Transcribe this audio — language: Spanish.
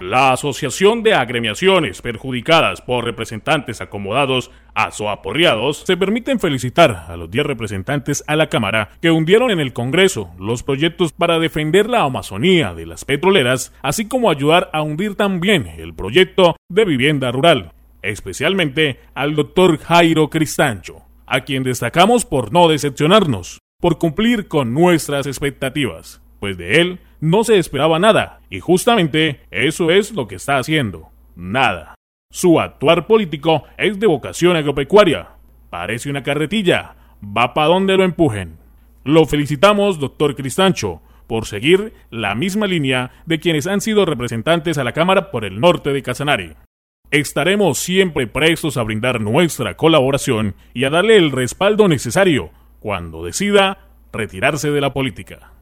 La Asociación de Agremiaciones perjudicadas por representantes acomodados asoaporreados se permiten felicitar a los 10 representantes a la Cámara que hundieron en el Congreso los proyectos para defender la Amazonía de las petroleras, así como ayudar a hundir también el proyecto de vivienda rural, especialmente al doctor Jairo Cristancho, a quien destacamos por no decepcionarnos, por cumplir con nuestras expectativas pues de él no se esperaba nada, y justamente eso es lo que está haciendo, nada. Su actuar político es de vocación agropecuaria, parece una carretilla, va para donde lo empujen. Lo felicitamos, doctor Cristancho, por seguir la misma línea de quienes han sido representantes a la Cámara por el norte de Casanare. Estaremos siempre prestos a brindar nuestra colaboración y a darle el respaldo necesario cuando decida retirarse de la política.